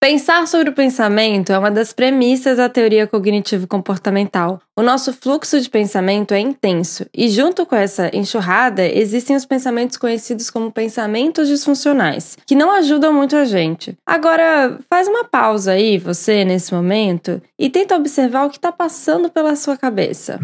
Pensar sobre o pensamento é uma das premissas da teoria cognitivo-comportamental. O nosso fluxo de pensamento é intenso, e junto com essa enxurrada existem os pensamentos conhecidos como pensamentos disfuncionais, que não ajudam muito a gente. Agora, faz uma pausa aí, você, nesse momento, e tenta observar o que está passando pela sua cabeça.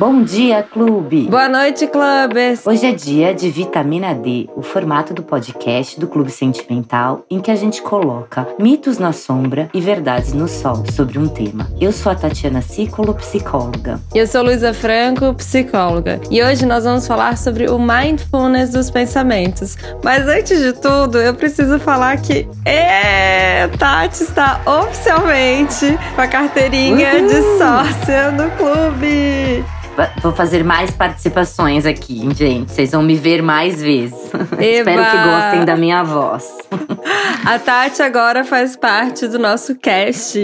Bom dia, clube! Boa noite, clubes! Hoje é dia de Vitamina D, o formato do podcast do Clube Sentimental, em que a gente coloca mitos na sombra e verdades no sol sobre um tema. Eu sou a Tatiana Cicolo, psicóloga. E eu sou Luísa Franco, psicóloga. E hoje nós vamos falar sobre o mindfulness dos pensamentos. Mas antes de tudo, eu preciso falar que é, Tati está oficialmente com a carteirinha Uhul. de sócia do clube. Vou fazer mais participações aqui, gente. Vocês vão me ver mais vezes. Espero que gostem da minha voz. A Tati agora faz parte do nosso cast.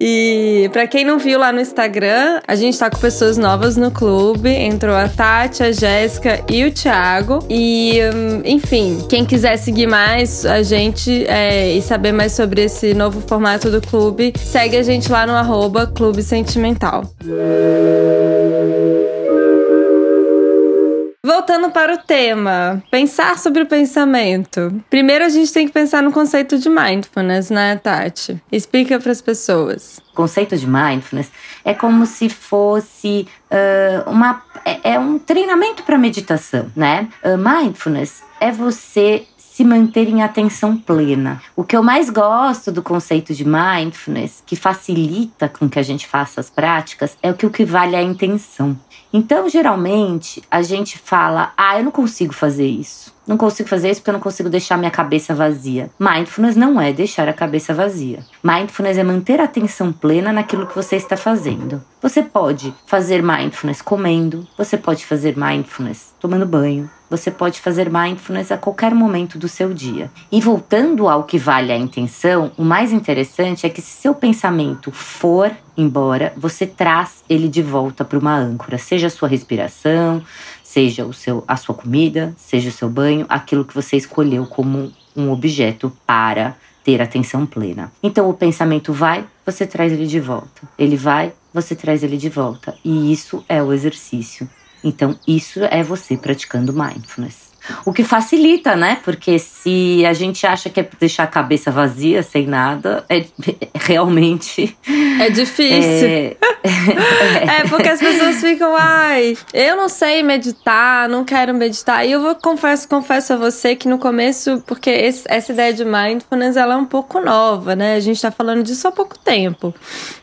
E para quem não viu lá no Instagram, a gente tá com pessoas novas no clube. Entrou a Tati, a Jéssica e o Thiago. E, hum, enfim, quem quiser seguir mais a gente é, e saber mais sobre esse novo formato do clube, segue a gente lá no arroba Clube Sentimental. Voltando para o tema, pensar sobre o pensamento. Primeiro a gente tem que pensar no conceito de mindfulness, né, Tati? Explica para as pessoas. O conceito de mindfulness é como se fosse uh, uma é, é, um treinamento para meditação, né? Uh, mindfulness é você se manter em atenção plena. O que eu mais gosto do conceito de mindfulness, que facilita com que a gente faça as práticas, é o que o que vale é a intenção. Então, geralmente, a gente fala: ah, eu não consigo fazer isso. Não consigo fazer isso porque eu não consigo deixar minha cabeça vazia. Mindfulness não é deixar a cabeça vazia. Mindfulness é manter a atenção plena naquilo que você está fazendo. Você pode fazer mindfulness comendo, você pode fazer mindfulness tomando banho, você pode fazer mindfulness a qualquer momento do seu dia. E voltando ao que vale a intenção, o mais interessante é que se seu pensamento for embora, você traz ele de volta para uma âncora, seja a sua respiração, seja o seu, a sua comida, seja o seu banho, aquilo que você escolheu como um objeto para ter atenção plena. Então o pensamento vai, você traz ele de volta. Ele vai, você traz ele de volta. E isso é o exercício. Então isso é você praticando mindfulness. O que facilita, né? Porque se a gente acha que é deixar a cabeça vazia, sem nada, é, realmente. É difícil. É, é, porque as pessoas ficam, ai, eu não sei meditar, não quero meditar. E eu vou confesso, confesso a você que no começo, porque esse, essa ideia de mindfulness ela é um pouco nova, né? A gente tá falando disso há pouco tempo.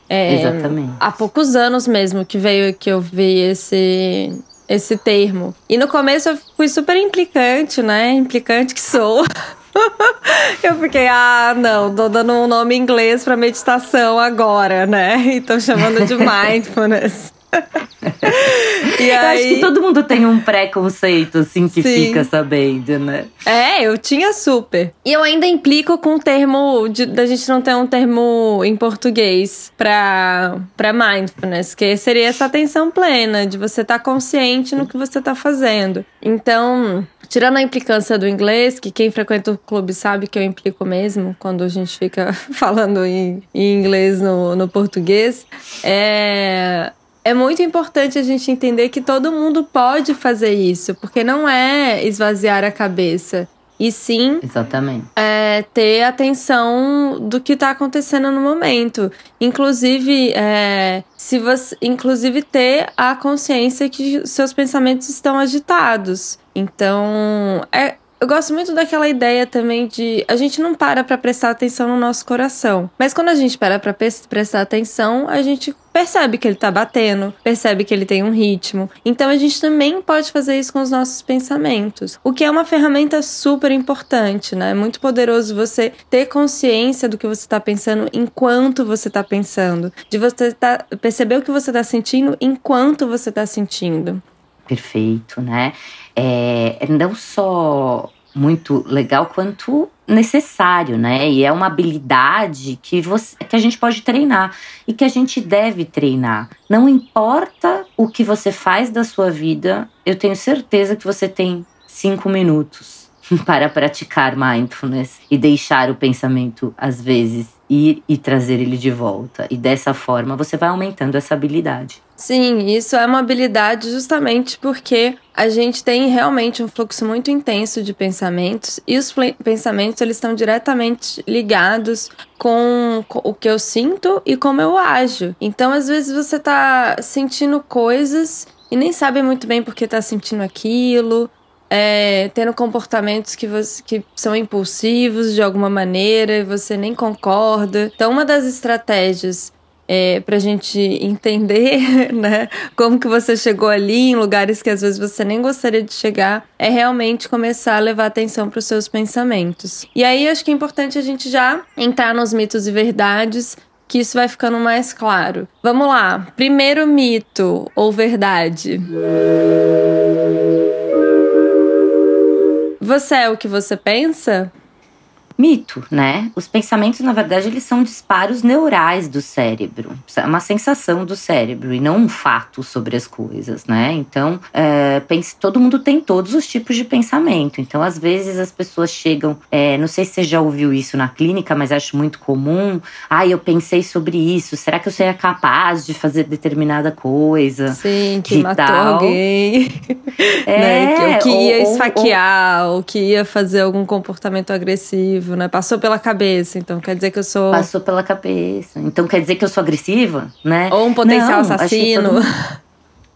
É, Exatamente. Há poucos anos mesmo que veio que eu vi esse esse termo. E no começo eu fui super implicante, né? Implicante que sou. eu fiquei, ah, não, tô dando um nome inglês para meditação agora, né? E tô chamando de mindfulness. E eu aí... acho que todo mundo tem um preconceito, assim, que Sim. fica sabendo, né? É, eu tinha super. E eu ainda implico com o termo, de, da gente não ter um termo em português pra, pra mindfulness, que seria essa atenção plena, de você estar tá consciente no que você tá fazendo. Então, Tirando a implicância do inglês, que quem frequenta o clube sabe que eu implico mesmo quando a gente fica falando em, em inglês no, no português, é, é muito importante a gente entender que todo mundo pode fazer isso, porque não é esvaziar a cabeça. E sim Exatamente. É, ter atenção do que está acontecendo no momento. Inclusive, é, se você, inclusive ter a consciência que seus pensamentos estão agitados. Então, é, eu gosto muito daquela ideia também de a gente não para para prestar atenção no nosso coração, mas quando a gente para para prestar atenção, a gente percebe que ele tá batendo, percebe que ele tem um ritmo. Então a gente também pode fazer isso com os nossos pensamentos, o que é uma ferramenta super importante, né? É muito poderoso você ter consciência do que você está pensando enquanto você está pensando, de você tá, perceber o que você está sentindo enquanto você está sentindo. Perfeito, né? É, não só muito legal quanto necessário, né? E é uma habilidade que, você, que a gente pode treinar e que a gente deve treinar. Não importa o que você faz da sua vida, eu tenho certeza que você tem cinco minutos para praticar mindfulness e deixar o pensamento, às vezes, ir e trazer ele de volta. E dessa forma você vai aumentando essa habilidade. Sim, isso é uma habilidade justamente porque a gente tem realmente um fluxo muito intenso de pensamentos e os pensamentos eles estão diretamente ligados com o que eu sinto e como eu ajo. Então, às vezes você tá sentindo coisas e nem sabe muito bem por que tá sentindo aquilo, é, tendo comportamentos que, você, que são impulsivos de alguma maneira e você nem concorda. Então, uma das estratégias é, para a gente entender, né, como que você chegou ali em lugares que às vezes você nem gostaria de chegar, é realmente começar a levar atenção para os seus pensamentos. E aí acho que é importante a gente já entrar nos mitos e verdades que isso vai ficando mais claro. Vamos lá. Primeiro mito ou verdade. Você é o que você pensa? Mito, né? Os pensamentos, na verdade, eles são disparos neurais do cérebro. É uma sensação do cérebro e não um fato sobre as coisas, né? Então, é, pense, todo mundo tem todos os tipos de pensamento. Então, às vezes, as pessoas chegam. É, não sei se você já ouviu isso na clínica, mas acho muito comum. Ah, eu pensei sobre isso. Será que eu seria capaz de fazer determinada coisa? Sim, que matou tal. alguém. É, né? que, que ia ou, esfaquear, ou, ou que ia fazer algum comportamento agressivo né? Passou pela cabeça, então quer dizer que eu sou. Passou pela cabeça. Então quer dizer que eu sou agressiva, né? Ou um potencial Não, assassino.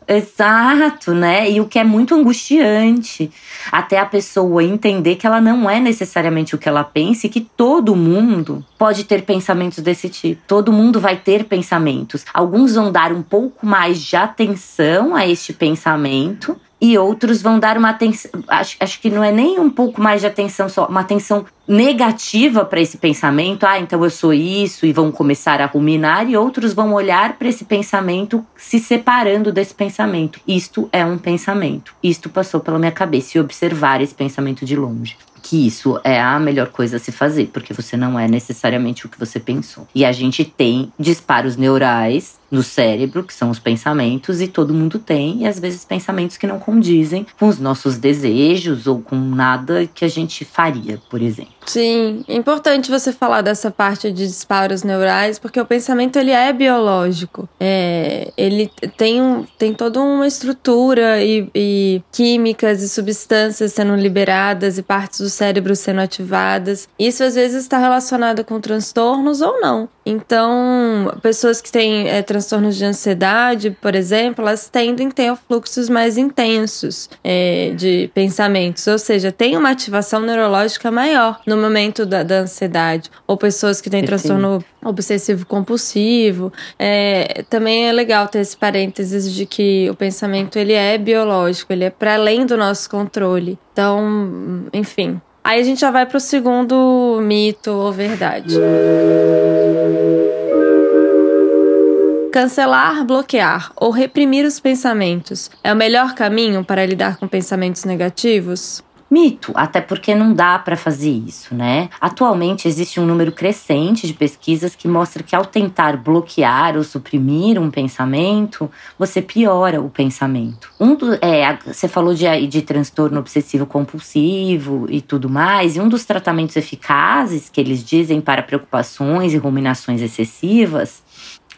Exato, né? E o que é muito angustiante, até a pessoa entender que ela não é necessariamente o que ela pensa e que todo mundo pode ter pensamentos desse tipo. Todo mundo vai ter pensamentos. Alguns vão dar um pouco mais de atenção a este pensamento e outros vão dar uma atenção. Acho, acho que não é nem um pouco mais de atenção só, uma atenção negativa para esse pensamento. Ah, então eu sou isso, e vão começar a ruminar, e outros vão olhar para esse pensamento se separando desse pensamento. Isto é um pensamento. Isto passou pela minha cabeça e observar esse pensamento de longe que isso é a melhor coisa a se fazer, porque você não é necessariamente o que você pensou. E a gente tem disparos neurais no cérebro, que são os pensamentos, e todo mundo tem, e às vezes pensamentos que não condizem com os nossos desejos ou com nada que a gente faria, por exemplo. Sim, é importante você falar dessa parte de disparos neurais, porque o pensamento ele é biológico. É, ele tem, um, tem toda uma estrutura e, e químicas e substâncias sendo liberadas e partes do cérebro sendo ativadas. Isso às vezes está relacionado com transtornos ou não. Então, pessoas que têm é, transtornos de ansiedade, por exemplo, elas tendem a ter fluxos mais intensos é, de pensamentos, ou seja, tem uma ativação neurológica maior no momento da, da ansiedade. Ou pessoas que têm transtorno obsessivo compulsivo. É, também é legal ter esse parênteses de que o pensamento ele é biológico, ele é para além do nosso controle. Então, enfim, Aí a gente já vai para o segundo mito ou verdade. Cancelar, bloquear ou reprimir os pensamentos é o melhor caminho para lidar com pensamentos negativos? Mito, até porque não dá para fazer isso, né? Atualmente existe um número crescente de pesquisas que mostra que ao tentar bloquear ou suprimir um pensamento, você piora o pensamento. Um do, é, você falou de, de transtorno obsessivo compulsivo e tudo mais, e um dos tratamentos eficazes que eles dizem para preocupações e ruminações excessivas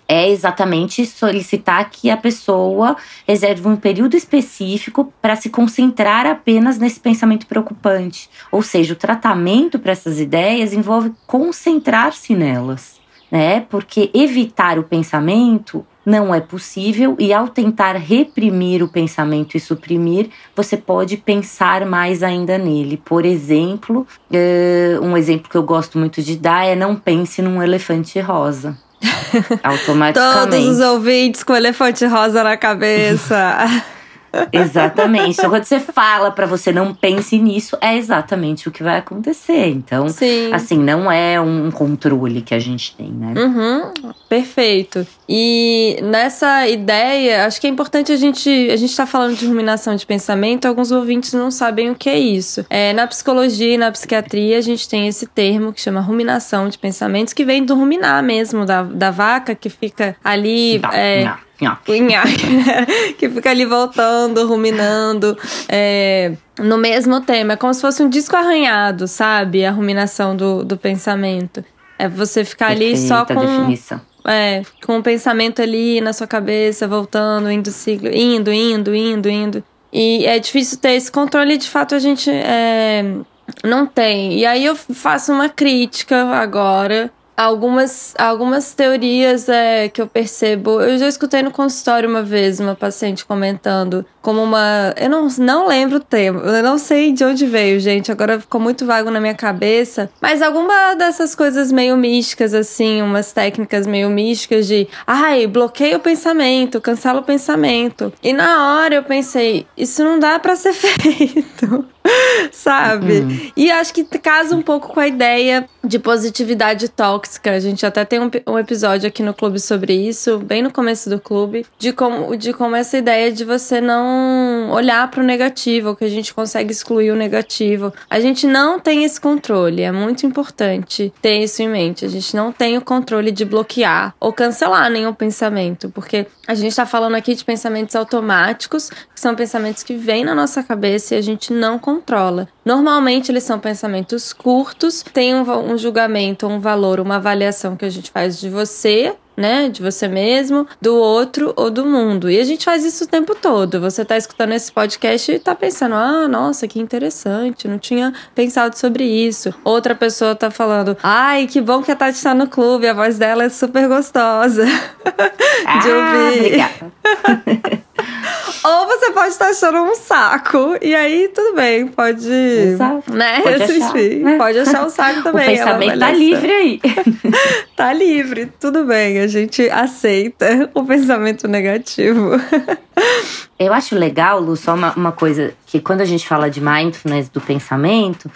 é exatamente solicitar que a pessoa reserve um período específico para se concentrar apenas nesse pensamento preocupante. Ou seja, o tratamento para essas ideias envolve concentrar-se nelas, né? Porque evitar o pensamento não é possível e ao tentar reprimir o pensamento e suprimir, você pode pensar mais ainda nele. Por exemplo, uh, um exemplo que eu gosto muito de dar é não pense num elefante rosa. Automaticamente. Todos os ouvintes com elefante rosa na cabeça. Exatamente. Então, quando você fala para você não pense nisso, é exatamente o que vai acontecer. Então, Sim. assim, não é um controle que a gente tem, né? Uhum, perfeito. E nessa ideia, acho que é importante a gente. A gente tá falando de ruminação de pensamento, alguns ouvintes não sabem o que é isso. É, na psicologia e na psiquiatria, a gente tem esse termo que chama ruminação de pensamentos, que vem do ruminar mesmo, da, da vaca que fica ali. Não, é, não que fica ali voltando, ruminando. É, no mesmo tema. É como se fosse um disco arranhado, sabe? A ruminação do, do pensamento. É você ficar Perfeita ali só com. Definição. É, com o pensamento ali na sua cabeça, voltando, indo ciclo, indo, indo, indo, indo. E é difícil ter esse controle, de fato a gente é, não tem. E aí eu faço uma crítica agora algumas, algumas teorias é, que eu percebo. Eu já escutei no consultório uma vez uma paciente comentando como uma. Eu não, não lembro o termo, eu não sei de onde veio, gente. Agora ficou muito vago na minha cabeça. Mas alguma dessas coisas meio místicas, assim, umas técnicas meio místicas de. Ai, bloqueia o pensamento, cancela o pensamento. E na hora eu pensei, isso não dá para ser feito. Sabe? Uhum. E acho que casa um pouco com a ideia de positividade tóxica. A gente até tem um, um, episódio aqui no clube sobre isso, bem no começo do clube, de como, de como essa ideia de você não olhar para o negativo, que a gente consegue excluir o negativo. A gente não tem esse controle, é muito importante ter isso em mente. A gente não tem o controle de bloquear ou cancelar nenhum pensamento, porque a gente está falando aqui de pensamentos automáticos, que são pensamentos que vêm na nossa cabeça e a gente não controla. Normalmente eles são pensamentos curtos, tem um, um julgamento, um valor, uma avaliação que a gente faz de você né? De você mesmo, do outro ou do mundo. E a gente faz isso o tempo todo. Você tá escutando esse podcast e tá pensando: ah, nossa, que interessante, não tinha pensado sobre isso. Outra pessoa tá falando: ai, que bom que a Tati tá no clube, a voz dela é super gostosa ah, de ouvir. Obrigada. Ou você pode estar achando um saco. E aí, tudo bem, pode. Exato. Né? Pode achar, né? pode achar um saco também. O pensamento tá livre aí. tá livre, tudo bem. A gente aceita o pensamento negativo. Eu acho legal, Lu, só uma, uma coisa, que quando a gente fala de mindfulness do pensamento,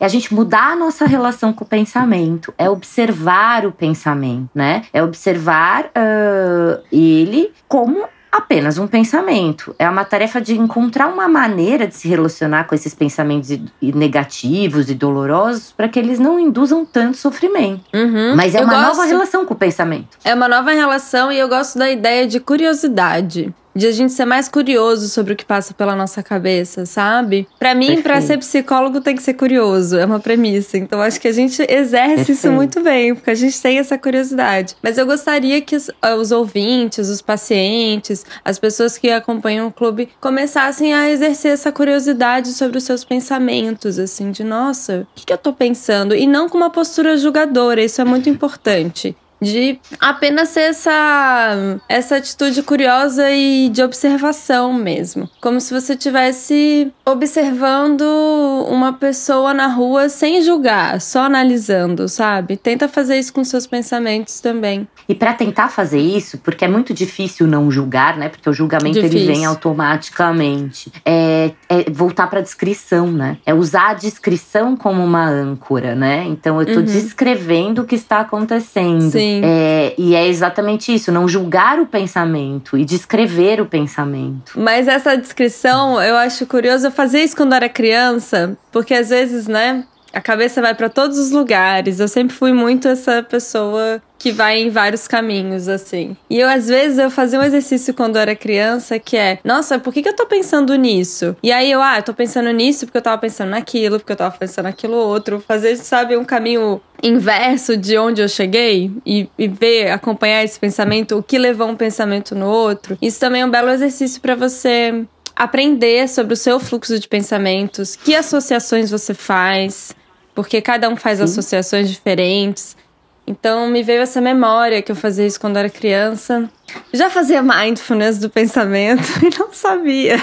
é a gente mudar a nossa relação com o pensamento, é observar o pensamento, né? É observar uh, ele como apenas um pensamento. É uma tarefa de encontrar uma maneira de se relacionar com esses pensamentos negativos e dolorosos para que eles não induzam tanto sofrimento. Uhum. Mas é eu uma gosto... nova relação com o pensamento. É uma nova relação e eu gosto da ideia de curiosidade de a gente ser mais curioso sobre o que passa pela nossa cabeça, sabe? Para mim, para ser psicólogo tem que ser curioso, é uma premissa. Então acho que a gente exerce Perfeito. isso muito bem, porque a gente tem essa curiosidade. Mas eu gostaria que os, ah, os ouvintes, os pacientes, as pessoas que acompanham o clube começassem a exercer essa curiosidade sobre os seus pensamentos, assim, de nossa, o que, que eu tô pensando? E não com uma postura julgadora, isso é muito importante de apenas ser essa essa atitude curiosa e de observação mesmo, como se você tivesse observando uma pessoa na rua sem julgar, só analisando, sabe? Tenta fazer isso com seus pensamentos também. E para tentar fazer isso, porque é muito difícil não julgar, né? Porque o julgamento difícil. ele vem automaticamente. É, é voltar para a descrição, né? É usar a descrição como uma âncora, né? Então eu tô uhum. descrevendo o que está acontecendo. Sim. Sim. É, e é exatamente isso, não julgar o pensamento e descrever o pensamento. Mas essa descrição, eu acho curioso, eu fazia isso quando era criança, porque às vezes, né, a cabeça vai para todos os lugares. Eu sempre fui muito essa pessoa que vai em vários caminhos, assim. E eu, às vezes, eu fazia um exercício quando eu era criança que é, nossa, por que, que eu tô pensando nisso? E aí eu, ah, eu tô pensando nisso porque eu tava pensando naquilo, porque eu tava pensando naquilo outro. Fazer, sabe, um caminho inverso de onde eu cheguei e, e ver, acompanhar esse pensamento, o que levou um pensamento no outro. Isso também é um belo exercício para você aprender sobre o seu fluxo de pensamentos, que associações você faz, porque cada um faz Sim. associações diferentes. Então me veio essa memória que eu fazia isso quando era criança. Já fazia mindfulness do pensamento e não sabia.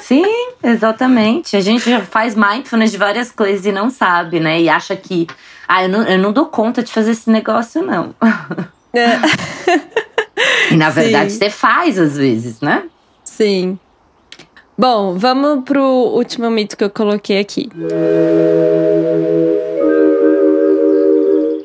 Sim, exatamente. A gente já faz mindfulness de várias coisas e não sabe, né? E acha que, ah, eu não, eu não dou conta de fazer esse negócio, não. É. e na verdade Sim. você faz às vezes, né? Sim. Bom, vamos pro último mito que eu coloquei aqui.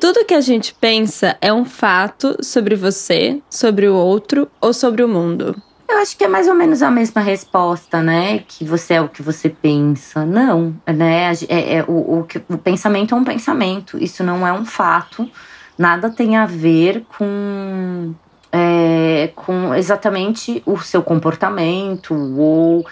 Tudo que a gente pensa é um fato sobre você, sobre o outro ou sobre o mundo. Eu acho que é mais ou menos a mesma resposta, né? Que você é o que você pensa. Não, né? É, é o, o, o pensamento é um pensamento. Isso não é um fato. Nada tem a ver com é, com exatamente o seu comportamento ou.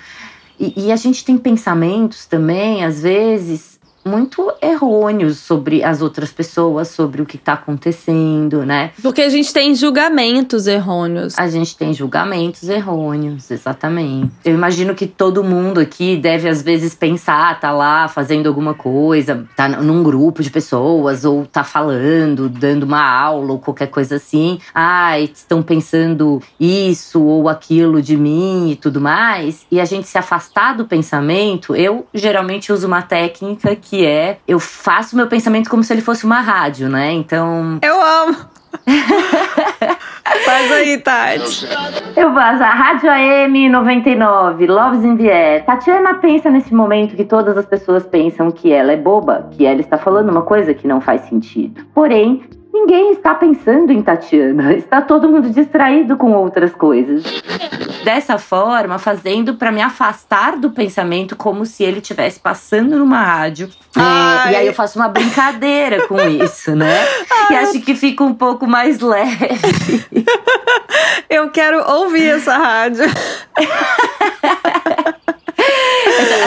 E, e, a gente tem pensamentos também às vezes muito errôneos sobre as outras pessoas, sobre o que está acontecendo, né? Porque a gente tem julgamentos errôneos. A gente tem julgamentos errôneos, exatamente. Eu imagino que todo mundo aqui deve às vezes pensar, tá lá fazendo alguma coisa, tá num grupo de pessoas ou tá falando, dando uma aula ou qualquer coisa assim. Ah, estão pensando isso ou aquilo de mim e tudo mais. E a gente se afastar do pensamento, eu geralmente uso uma técnica que que é eu faço meu pensamento como se ele fosse uma rádio, né? Então. Eu amo! Faz aí, Tati. Eu faço a Rádio AM 99, Loves in the Air. Tatiana pensa nesse momento que todas as pessoas pensam que ela é boba, que ela está falando uma coisa que não faz sentido. Porém, Ninguém está pensando em Tatiana, está todo mundo distraído com outras coisas. Dessa forma, fazendo para me afastar do pensamento como se ele estivesse passando numa rádio. É, e aí eu faço uma brincadeira com isso, né? Ai. E acho que fica um pouco mais leve. Eu quero ouvir essa rádio.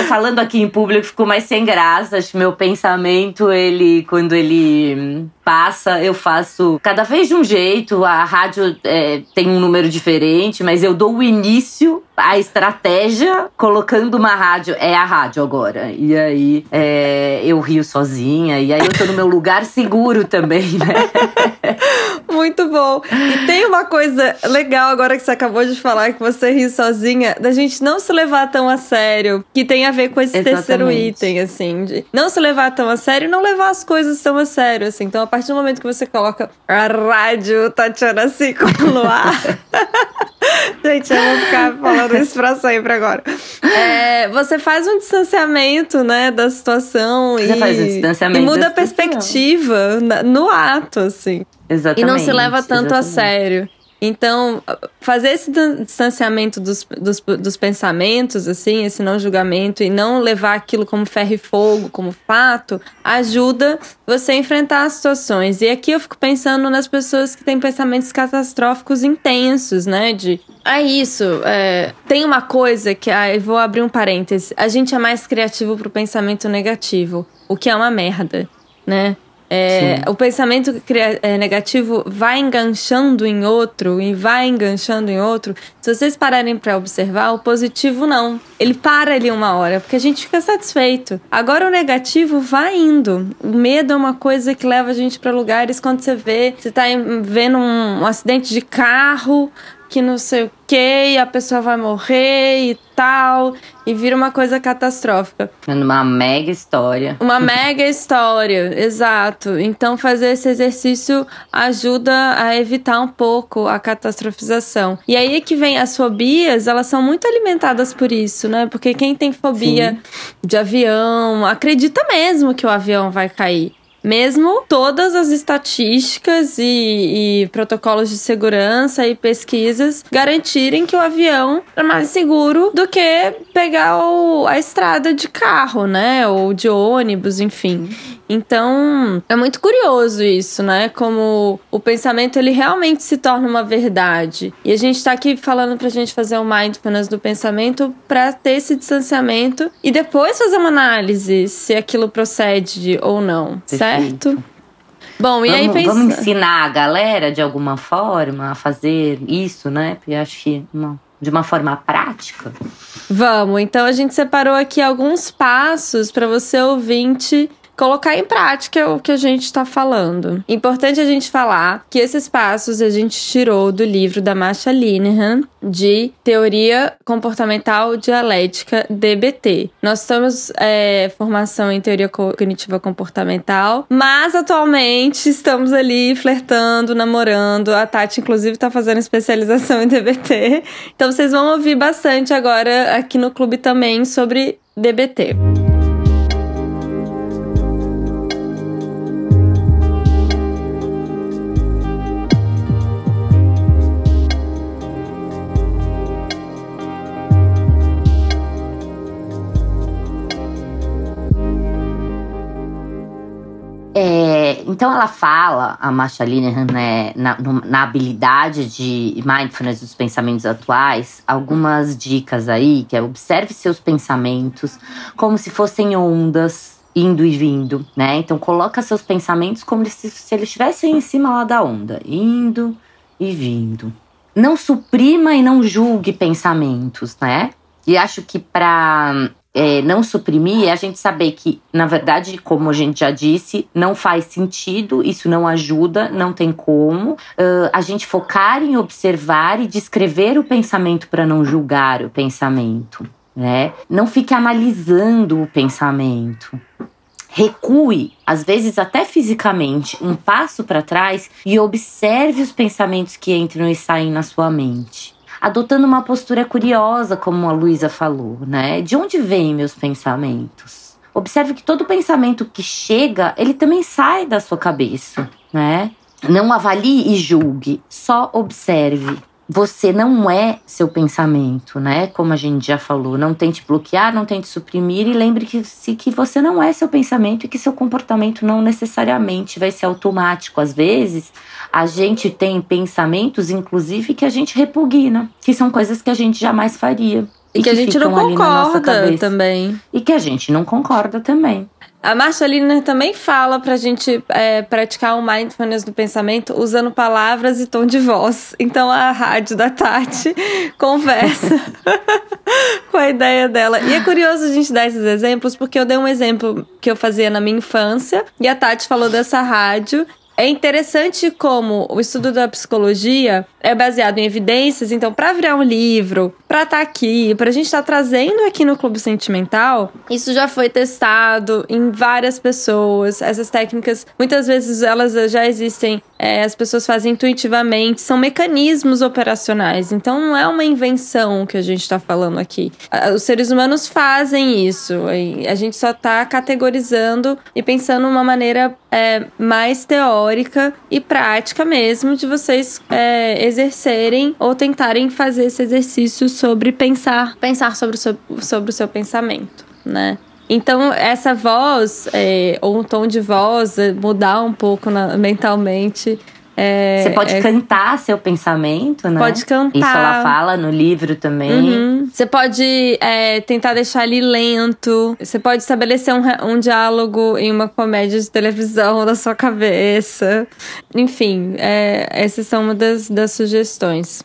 Falando aqui em público ficou mais sem graça. Acho que meu pensamento, ele, quando ele passa, eu faço cada vez de um jeito. A rádio é, tem um número diferente, mas eu dou o início, a estratégia, colocando uma rádio. É a rádio agora. E aí é, eu rio sozinha. E aí eu tô no meu lugar seguro também, né? Muito bom. E tem uma coisa legal agora que você acabou de falar, que você ri sozinha, da gente não se levar tão a sério, que tem a ver com esse Exatamente. terceiro item, assim. De não se levar tão a sério e não levar as coisas tão a sério, assim. Então, a partir do momento que você coloca a rádio Tatiana Cico no ar. Gente, eu vou ficar falando isso pra sempre agora. É, você faz um distanciamento, né, da situação. Você e, faz um distanciamento. E muda a perspectiva no ato, assim. Exatamente. E não se leva tanto exatamente. a sério. Então, fazer esse distanciamento dos, dos, dos, pensamentos, assim, esse não julgamento, e não levar aquilo como ferro e fogo, como fato, ajuda você a enfrentar as situações. E aqui eu fico pensando nas pessoas que têm pensamentos catastróficos intensos, né? De, é isso, é, tem uma coisa que, ah, vou abrir um parêntese, a gente é mais criativo pro pensamento negativo, o que é uma merda, né? É, o pensamento é, negativo vai enganchando em outro e vai enganchando em outro. Se vocês pararem para observar, o positivo não. Ele para ali uma hora, porque a gente fica satisfeito. Agora o negativo vai indo. O medo é uma coisa que leva a gente para lugares quando você vê, você tá vendo um, um acidente de carro, que não sei o que, a pessoa vai morrer e tal, e vira uma coisa catastrófica. Uma mega história. Uma mega história, exato. Então, fazer esse exercício ajuda a evitar um pouco a catastrofização. E aí que vem as fobias, elas são muito alimentadas por isso, né? Porque quem tem fobia Sim. de avião acredita mesmo que o avião vai cair. Mesmo todas as estatísticas e, e, protocolos de segurança e pesquisas garantirem que o avião é mais seguro do que pegar o, a estrada de carro, né? Ou de ônibus, enfim. Então, é muito curioso isso, né? Como o pensamento ele realmente se torna uma verdade. E a gente tá aqui falando pra gente fazer um mindfulness do pensamento para ter esse distanciamento e depois fazer uma análise se aquilo procede ou não, Perfeito. certo? Bom, e vamos, aí pensa... Vamos ensinar a galera de alguma forma a fazer isso, né? Porque eu acho que não de uma forma prática? Vamos, então a gente separou aqui alguns passos para você ouvinte colocar em prática o que a gente está falando. Importante a gente falar que esses passos a gente tirou do livro da Masha Linehan de Teoria Comportamental Dialética DBT. Nós temos é, formação em Teoria Cognitiva Comportamental, mas atualmente estamos ali flertando, namorando. A Tati, inclusive, está fazendo especialização em DBT. Então vocês vão ouvir bastante agora aqui no clube também sobre DBT. É, então ela fala, a Masha Linehan, né, na, na, habilidade de mindfulness dos pensamentos atuais, algumas dicas aí, que é observe seus pensamentos como se fossem ondas indo e vindo, né? Então coloca seus pensamentos como se, se eles estivessem em cima lá da onda, indo e vindo. Não suprima e não julgue pensamentos, né? E acho que para é, não suprimir é a gente saber que, na verdade, como a gente já disse, não faz sentido, isso não ajuda, não tem como. Uh, a gente focar em observar e descrever o pensamento para não julgar o pensamento. Né? Não fique analisando o pensamento. Recue, às vezes até fisicamente, um passo para trás e observe os pensamentos que entram e saem na sua mente adotando uma postura curiosa, como a Luísa falou, né? De onde vêm meus pensamentos? Observe que todo pensamento que chega, ele também sai da sua cabeça, né? Não avalie e julgue, só observe você não é seu pensamento, né? Como a gente já falou, não tente bloquear, não tente suprimir e lembre que, se, que você não é seu pensamento e que seu comportamento não necessariamente vai ser automático. Às vezes, a gente tem pensamentos, inclusive, que a gente repugna, que são coisas que a gente jamais faria. E, e que, que, a gente não concorda também. E que a gente não concorda também. A Marcelina também fala pra gente é, praticar o um mindfulness do pensamento usando palavras e tom de voz. Então a rádio da Tati conversa com a ideia dela. E é curioso a gente dar esses exemplos, porque eu dei um exemplo que eu fazia na minha infância e a Tati falou dessa rádio. É interessante como o estudo da psicologia é baseado em evidências, então, para virar um livro, para estar tá aqui, para a gente estar tá trazendo aqui no Clube Sentimental, isso já foi testado em várias pessoas. Essas técnicas, muitas vezes, elas já existem, é, as pessoas fazem intuitivamente, são mecanismos operacionais, então não é uma invenção que a gente está falando aqui. Os seres humanos fazem isso, a gente só está categorizando e pensando uma maneira é, mais teórica e prática mesmo de vocês é, exercerem ou tentarem fazer esse exercício sobre pensar, pensar sobre o seu, sobre o seu pensamento, né? Então, essa voz, é, ou um tom de voz, é, mudar um pouco na, mentalmente, é, você pode é... cantar seu pensamento, né? Pode cantar. Isso ela fala no livro também. Uhum. Você pode é, tentar deixar ele lento. Você pode estabelecer um, um diálogo em uma comédia de televisão da sua cabeça. Enfim, é, essas são uma das, das sugestões.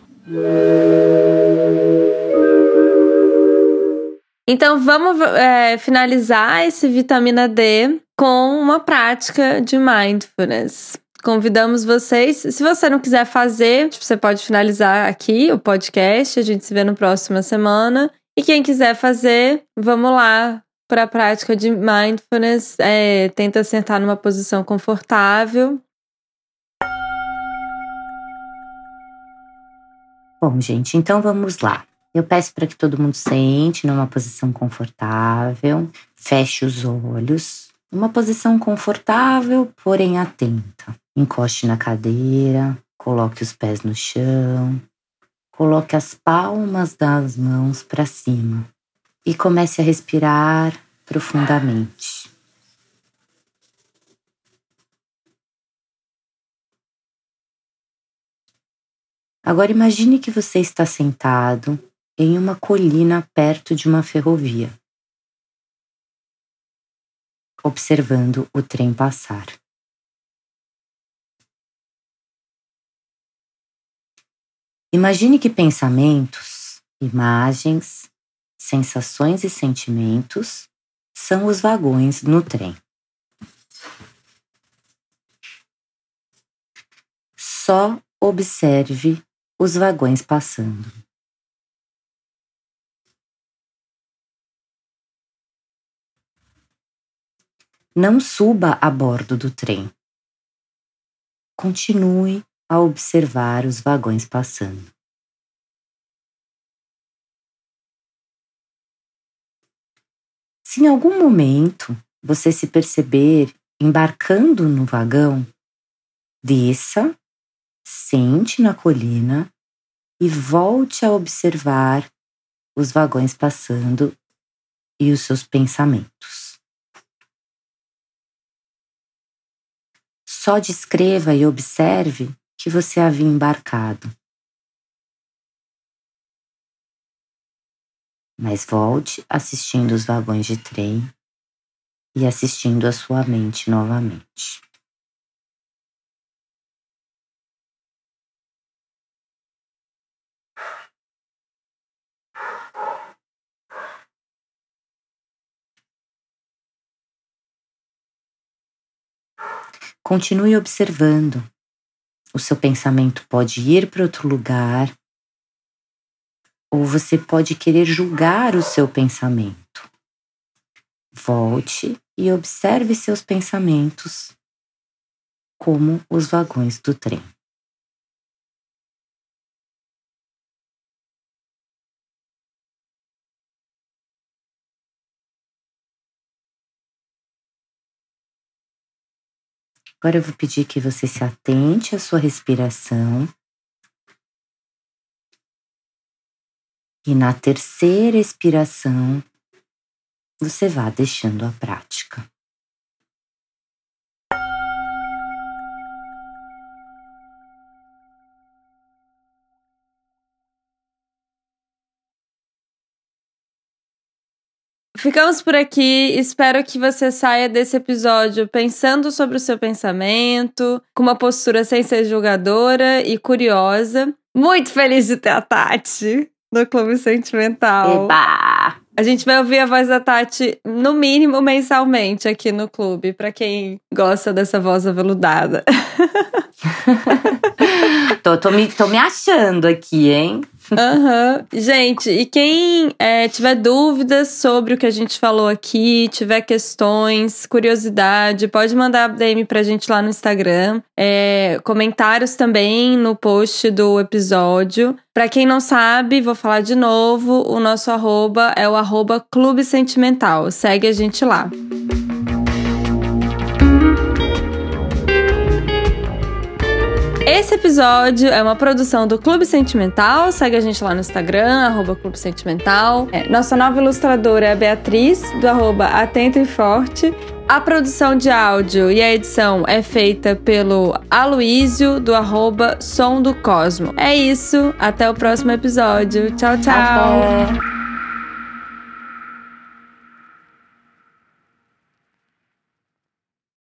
Então vamos é, finalizar esse vitamina D com uma prática de mindfulness convidamos vocês. Se você não quiser fazer, você pode finalizar aqui o podcast. A gente se vê na próxima semana. E quem quiser fazer, vamos lá para a prática de mindfulness. É, tenta sentar numa posição confortável. Bom, gente, então vamos lá. Eu peço para que todo mundo sente numa posição confortável, feche os olhos, uma posição confortável, porém atenta. Encoste na cadeira, coloque os pés no chão, coloque as palmas das mãos para cima e comece a respirar profundamente. Agora imagine que você está sentado em uma colina perto de uma ferrovia, observando o trem passar. Imagine que pensamentos, imagens, sensações e sentimentos são os vagões no trem. Só observe os vagões passando. Não suba a bordo do trem. Continue a observar os vagões passando. Se em algum momento você se perceber embarcando no vagão, desça, sente na colina e volte a observar os vagões passando e os seus pensamentos. Só descreva e observe que você havia embarcado. Mas volte assistindo os vagões de trem e assistindo a sua mente novamente. Continue observando. O seu pensamento pode ir para outro lugar, ou você pode querer julgar o seu pensamento. Volte e observe seus pensamentos como os vagões do trem. Agora eu vou pedir que você se atente à sua respiração. E na terceira expiração, você vá deixando a prática. Ficamos por aqui. Espero que você saia desse episódio pensando sobre o seu pensamento, com uma postura sem ser julgadora e curiosa. Muito feliz de ter a Tati no Clube Sentimental. Eba! A gente vai ouvir a voz da Tati, no mínimo, mensalmente aqui no clube, para quem gosta dessa voz aveludada. tô, tô, me, tô me achando aqui, hein? Uhum. Gente, e quem é, tiver dúvidas sobre o que a gente falou aqui, tiver questões, curiosidade, pode mandar DM pra gente lá no Instagram. É, comentários também no post do episódio. Pra quem não sabe, vou falar de novo: o nosso arroba é o arroba Clube Sentimental. Segue a gente lá. Esse episódio é uma produção do Clube Sentimental. Segue a gente lá no Instagram, arroba Clube Sentimental. É, nossa nova ilustradora é a Beatriz, do arroba Atento e Forte. A produção de áudio e a edição é feita pelo Aloísio, do arroba Som do Cosmo. É isso, até o próximo episódio. Tchau, tchau!